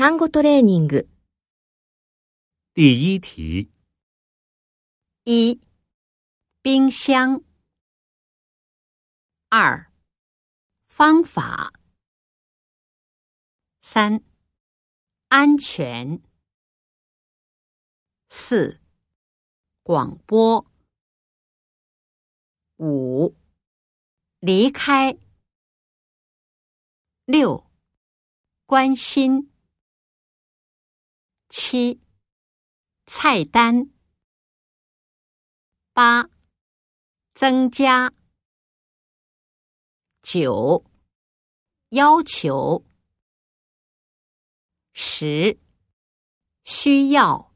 単語トレーニング。第一题，一、冰箱；二、方法；三、安全；四、广播；五、离开；六、关心； 七菜单，八增加，九要求，十需要。